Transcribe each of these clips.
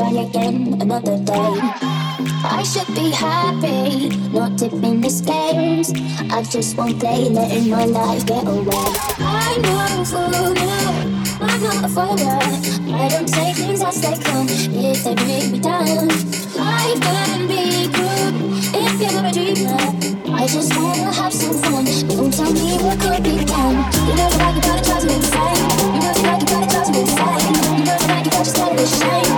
Jordy Copz. just won't play, letting my life get away. I know for now, I'm not a foreigner. I don't take things as they come if they bring me down. Life can be good if you're a dreamer. I just wanna have some fun. Don't tell me what could be done. You know that I can gotta try to insane. You know that I can gotta try to insane. You know that I can just let it shame.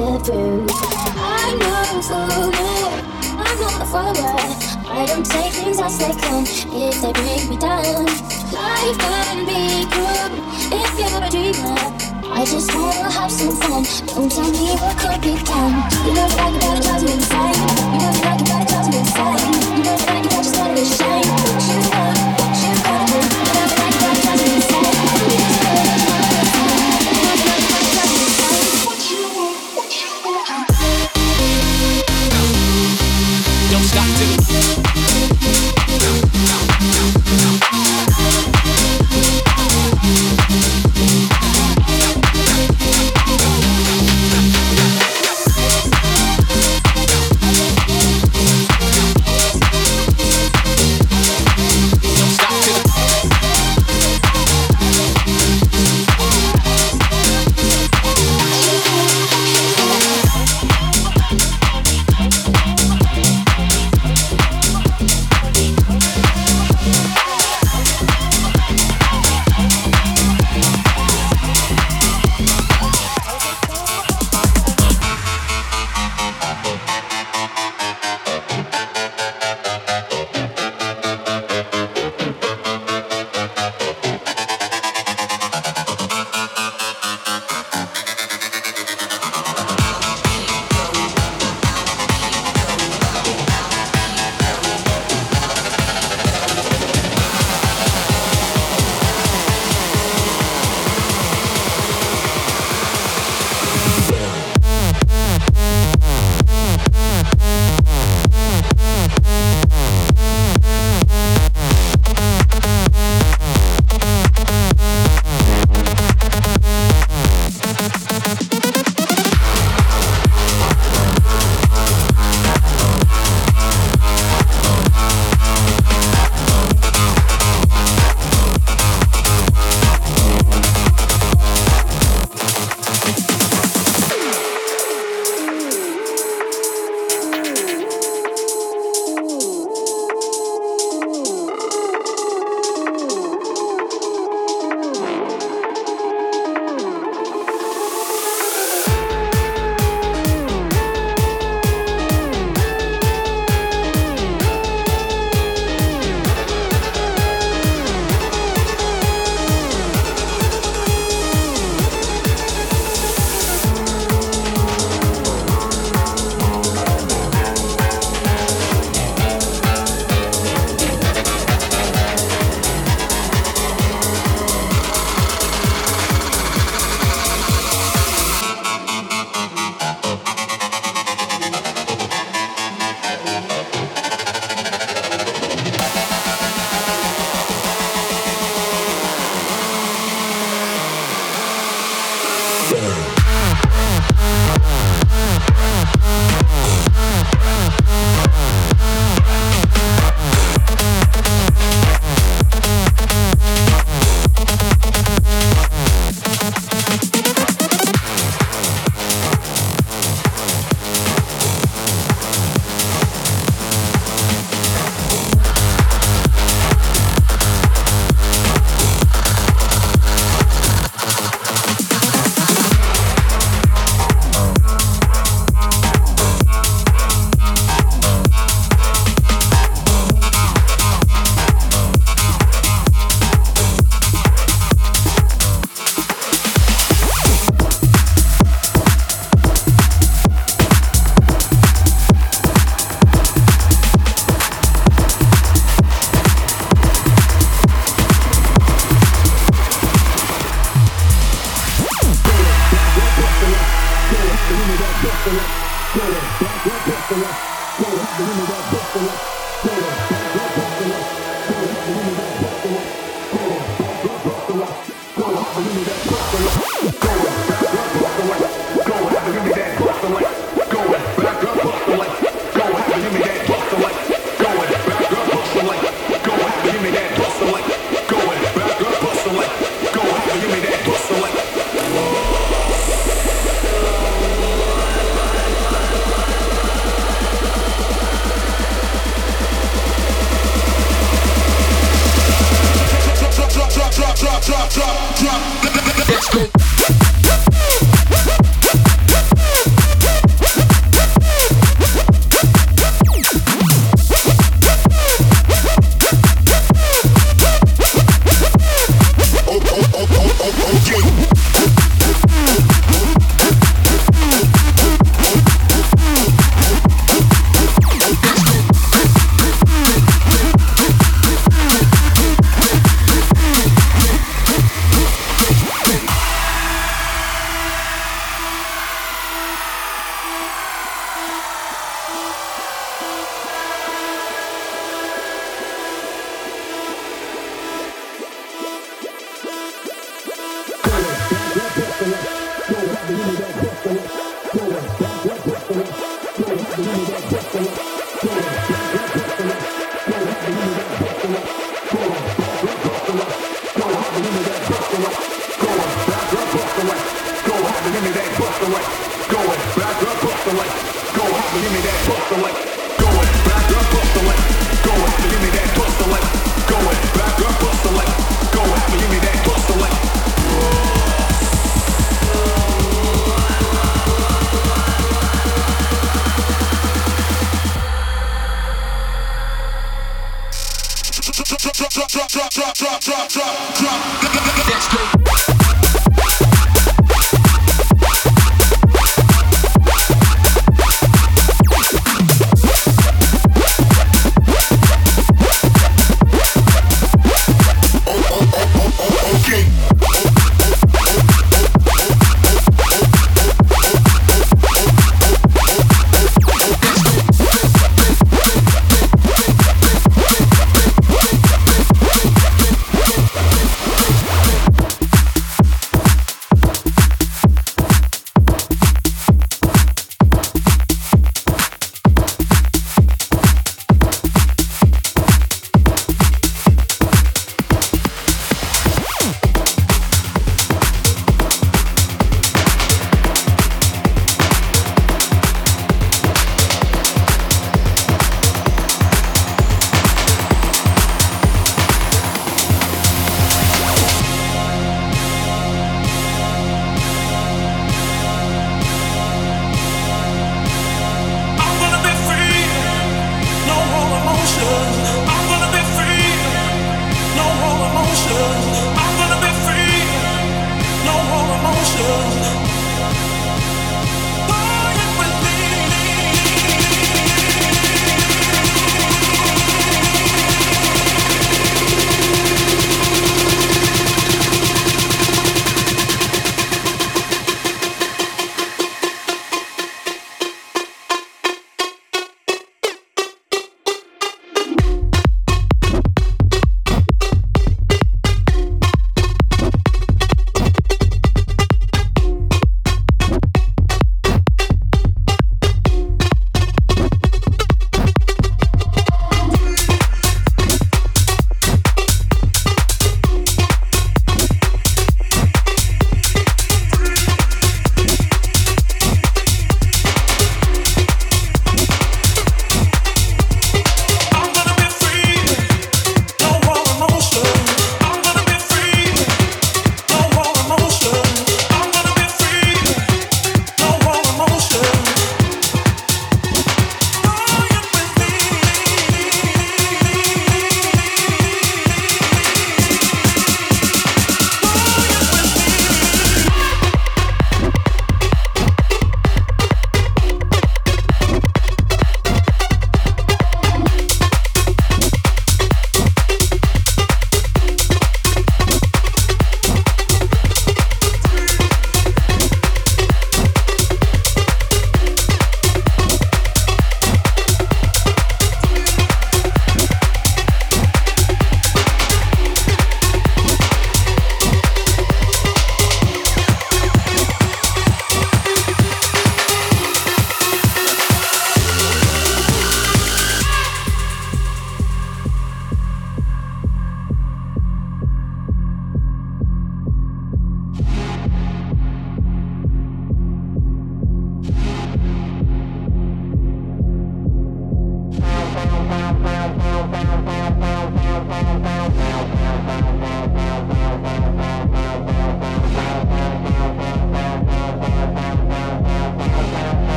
I know for I'm not. I don't take things as they come. If they break me down.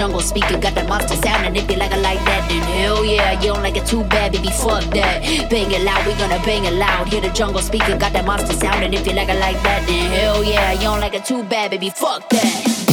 Jungle speaker got that monster sound, and if you like it like that, then hell yeah, you don't like it too bad, baby, fuck that. Bang it loud, we gonna bang it loud. Hear the jungle speaker got that monster sound, and if you like it like that, then hell yeah, you don't like it too bad, baby, fuck that.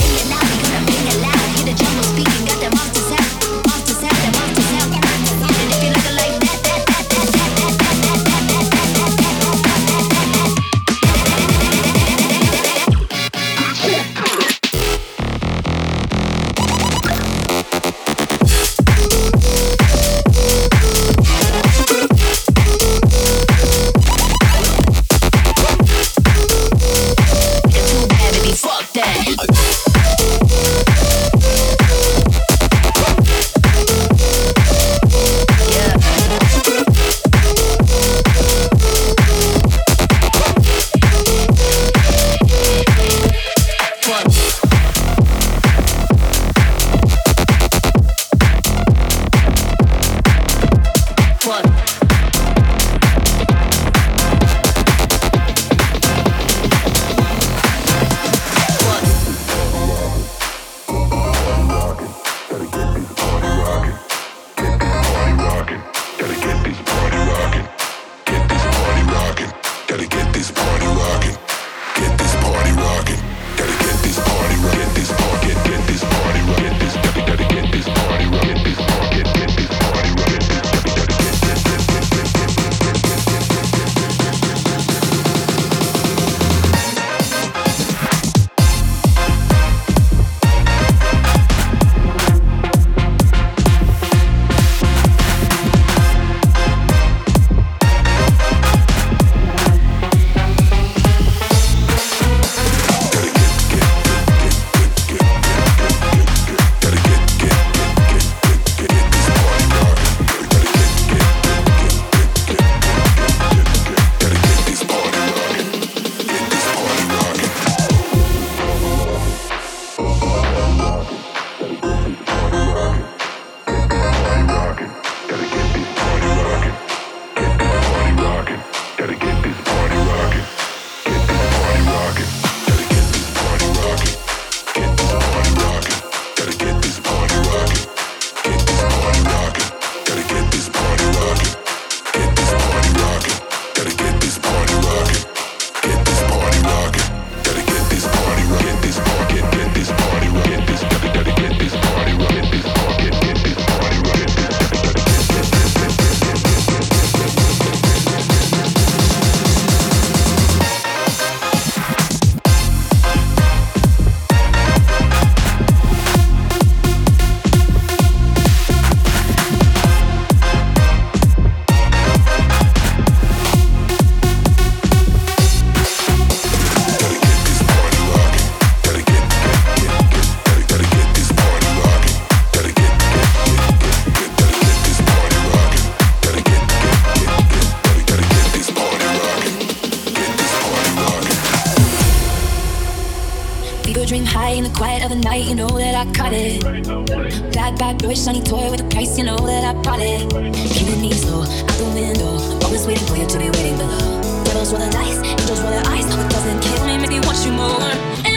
Cut it. Bad, bad boy, shiny toy with a price, you know that I bought it. Human needs low, out the window. I'm always waiting for you to be waiting below. Devils roll the dice, angels roll their eyes. No, it doesn't kill me, maybe want you more.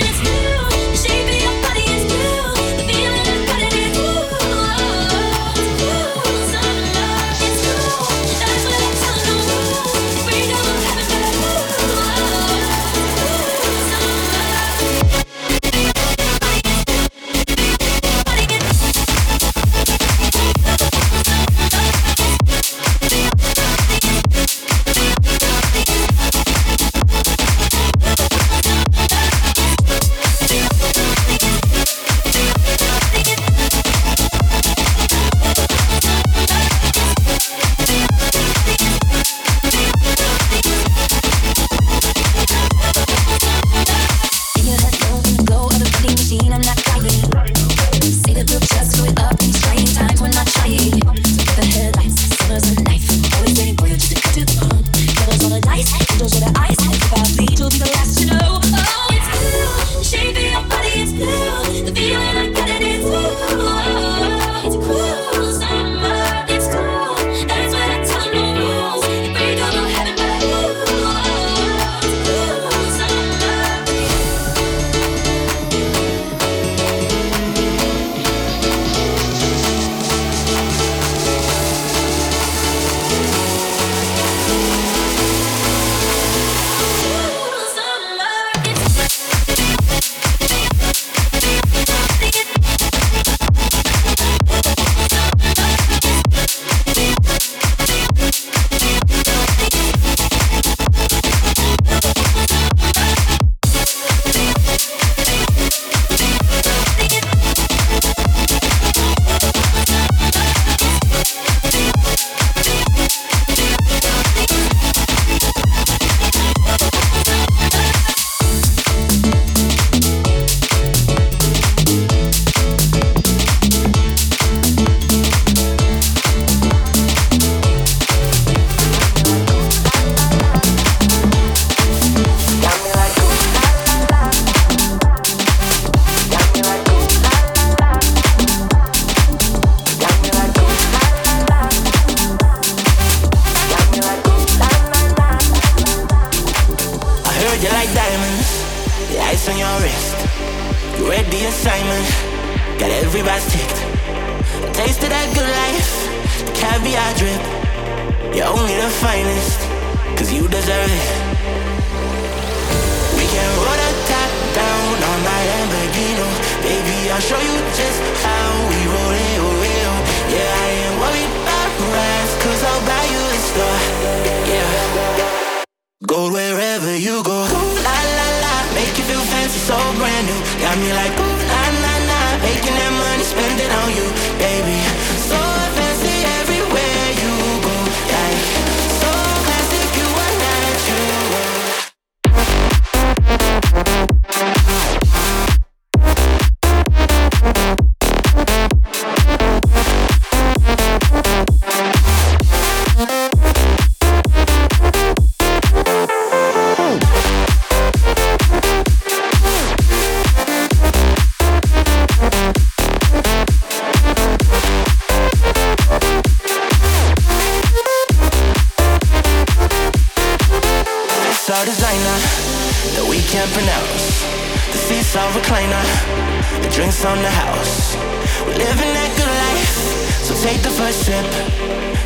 first sip.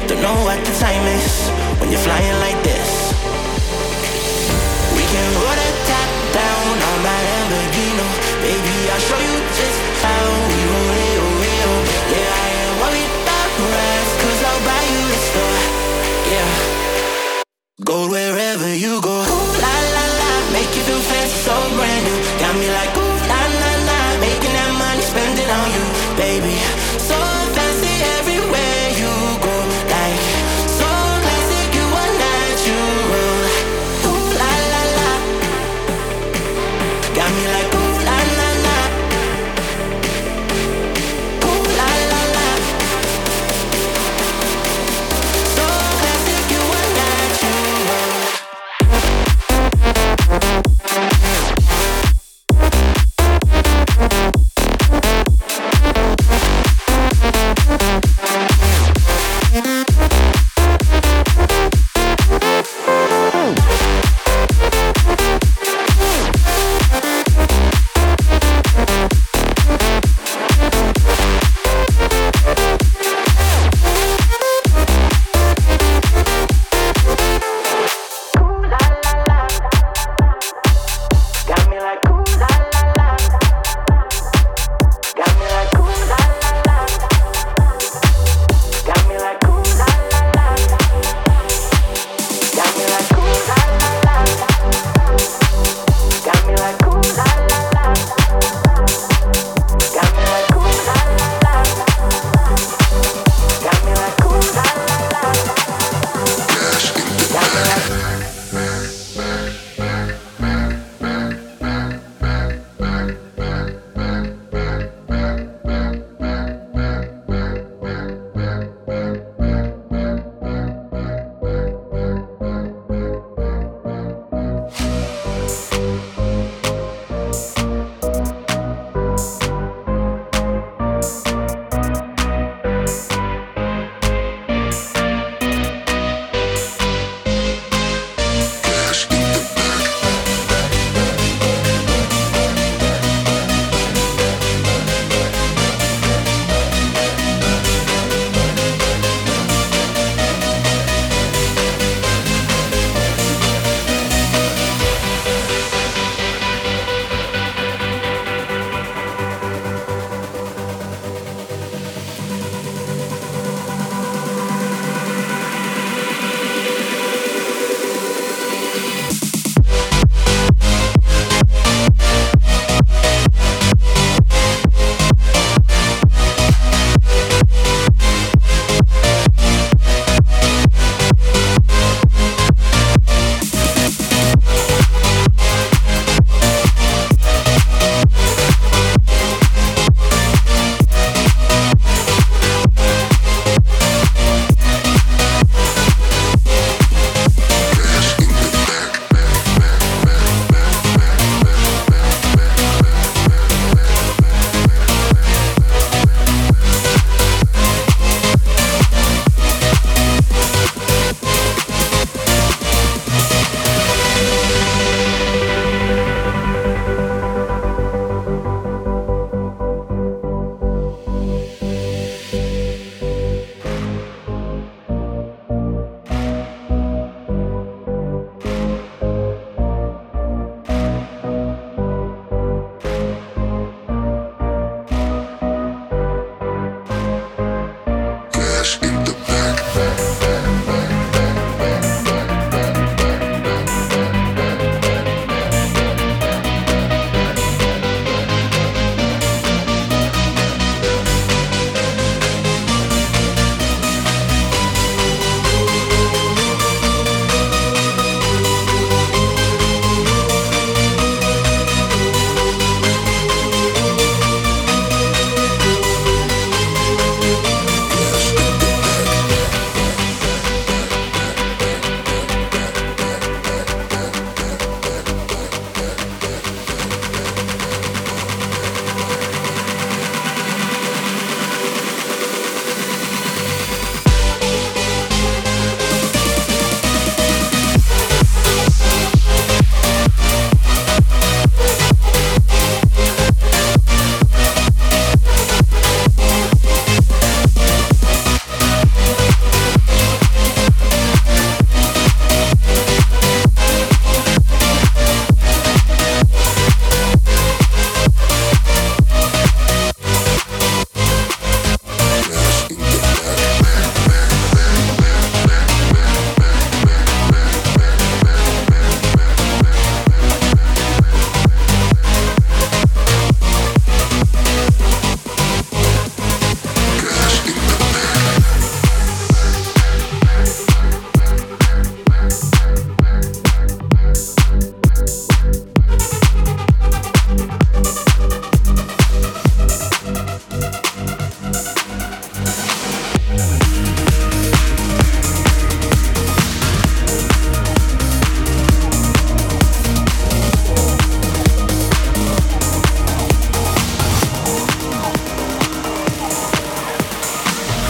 Don't know what the time is when you're flying like this.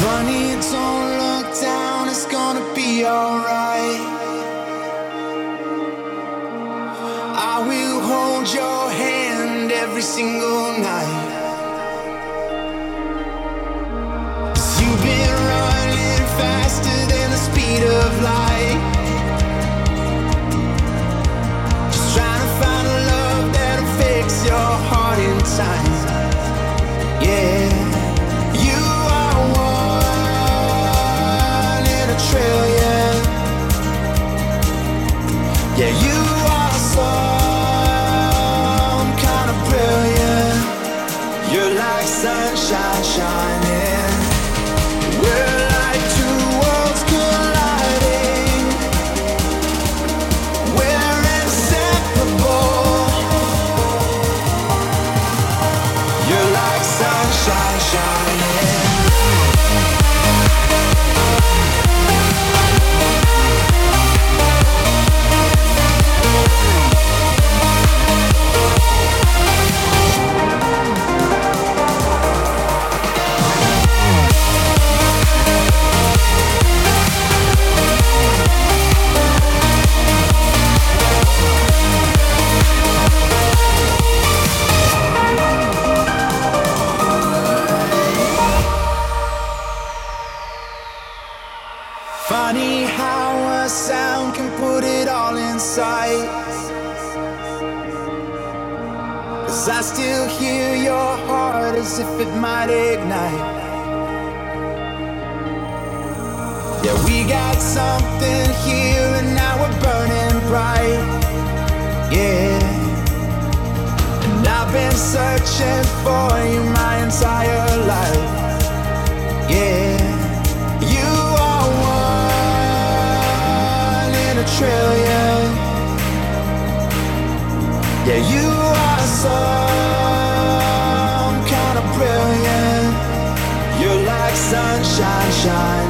Don't look down, it's gonna be alright. I will hold your hand every single night. you've been running faster than the speed of light. Shine. might ignite. Yeah, we got something here and now we're burning bright. Yeah. And I've been searching for you my entire life. shine.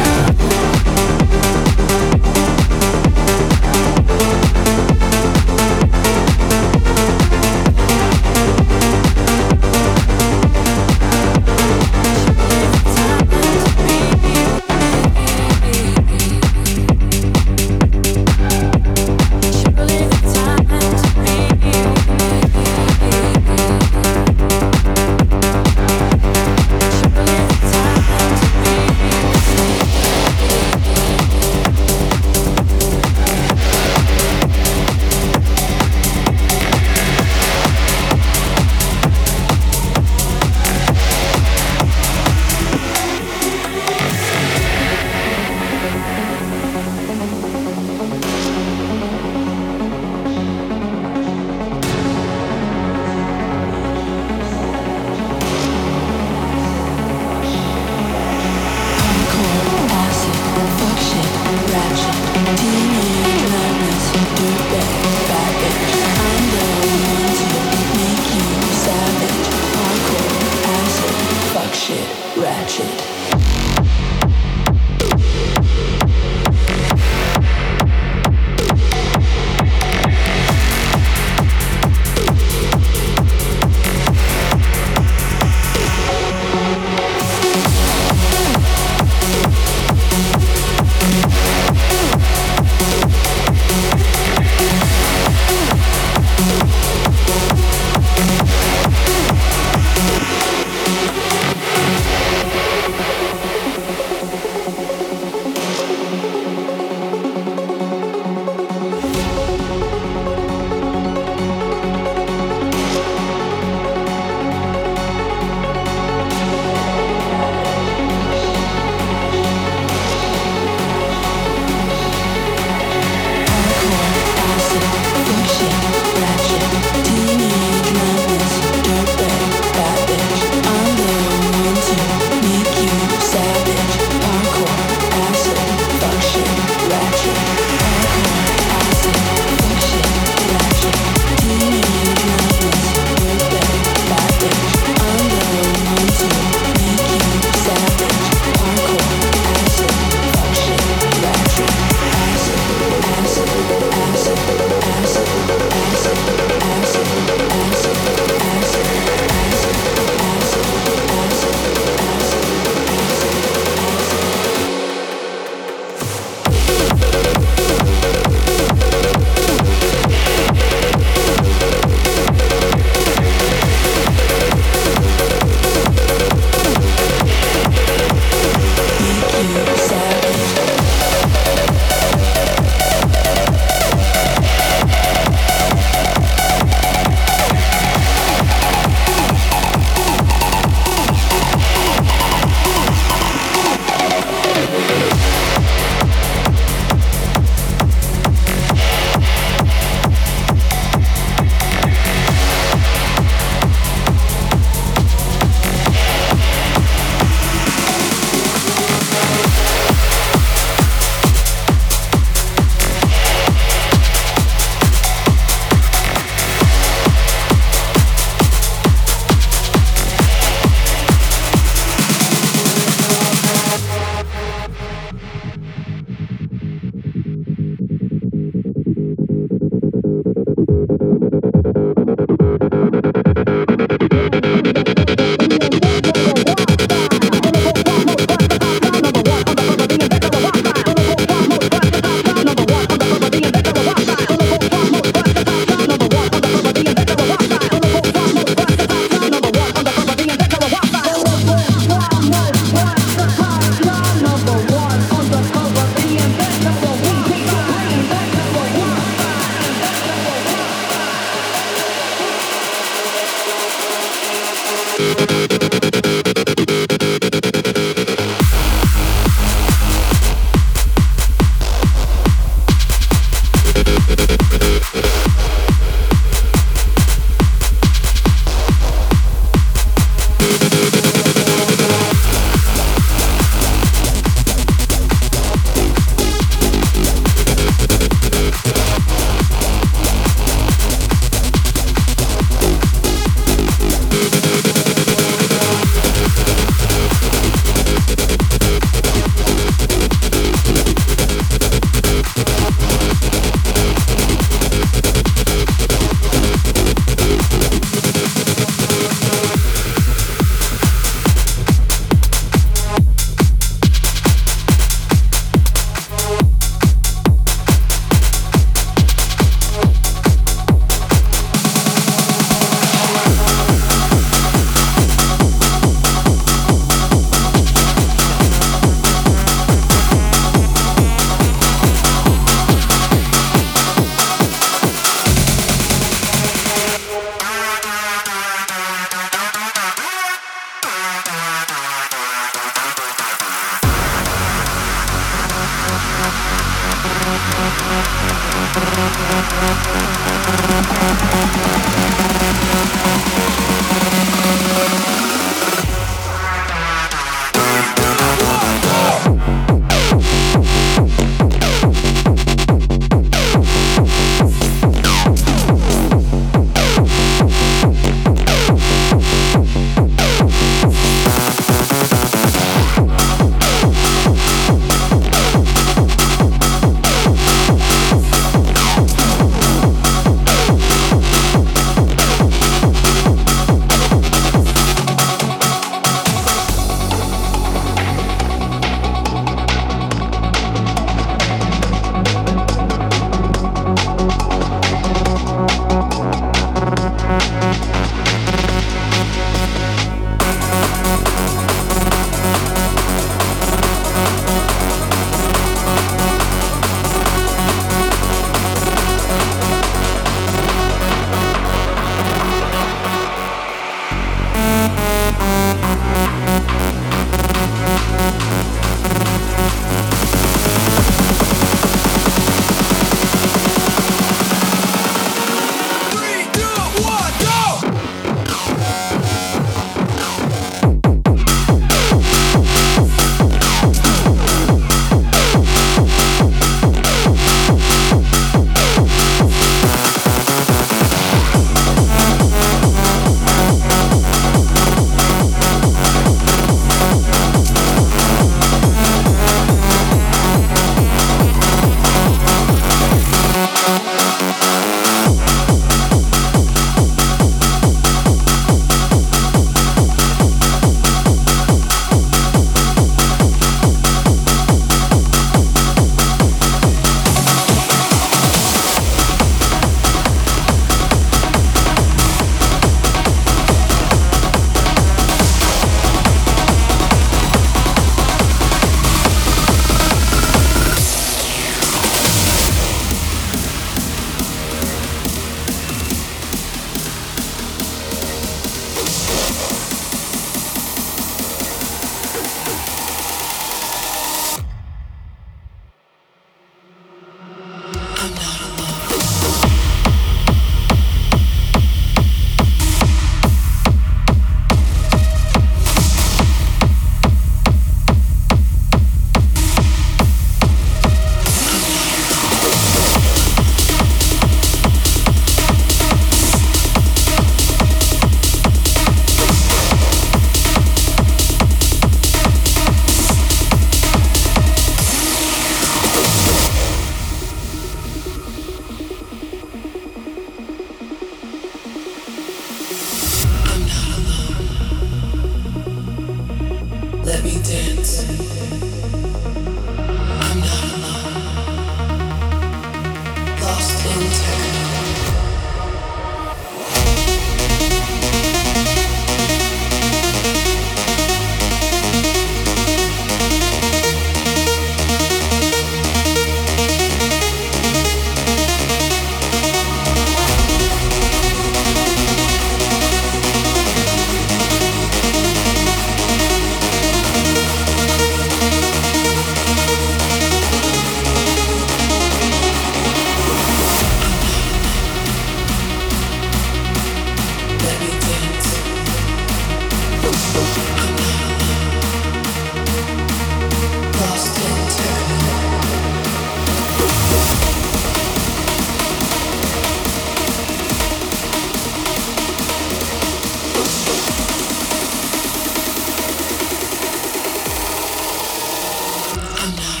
Allah.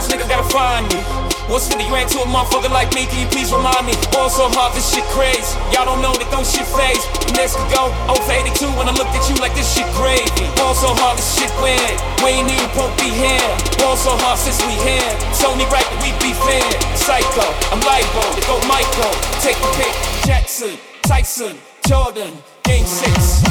first nigga gotta find me. What's 50 grand to a motherfucker like me? Can you please remind me? Also hard, this shit crazy. Y'all don't know that don't shit phase. And this go over 82 when I looked at you like this shit gravy. Also hard, this shit weird. We ain't even won't be here. Also hard since we here. Sony right that we be fair. Psycho, I'm libo. They go Michael. Take the pick. Jackson, Tyson, Jordan, game six.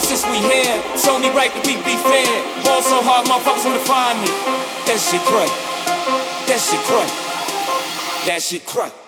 since we here. It's only right that we be fair. Ball so hard, motherfuckers wanna find me. That shit crack. That shit crack. That shit crack.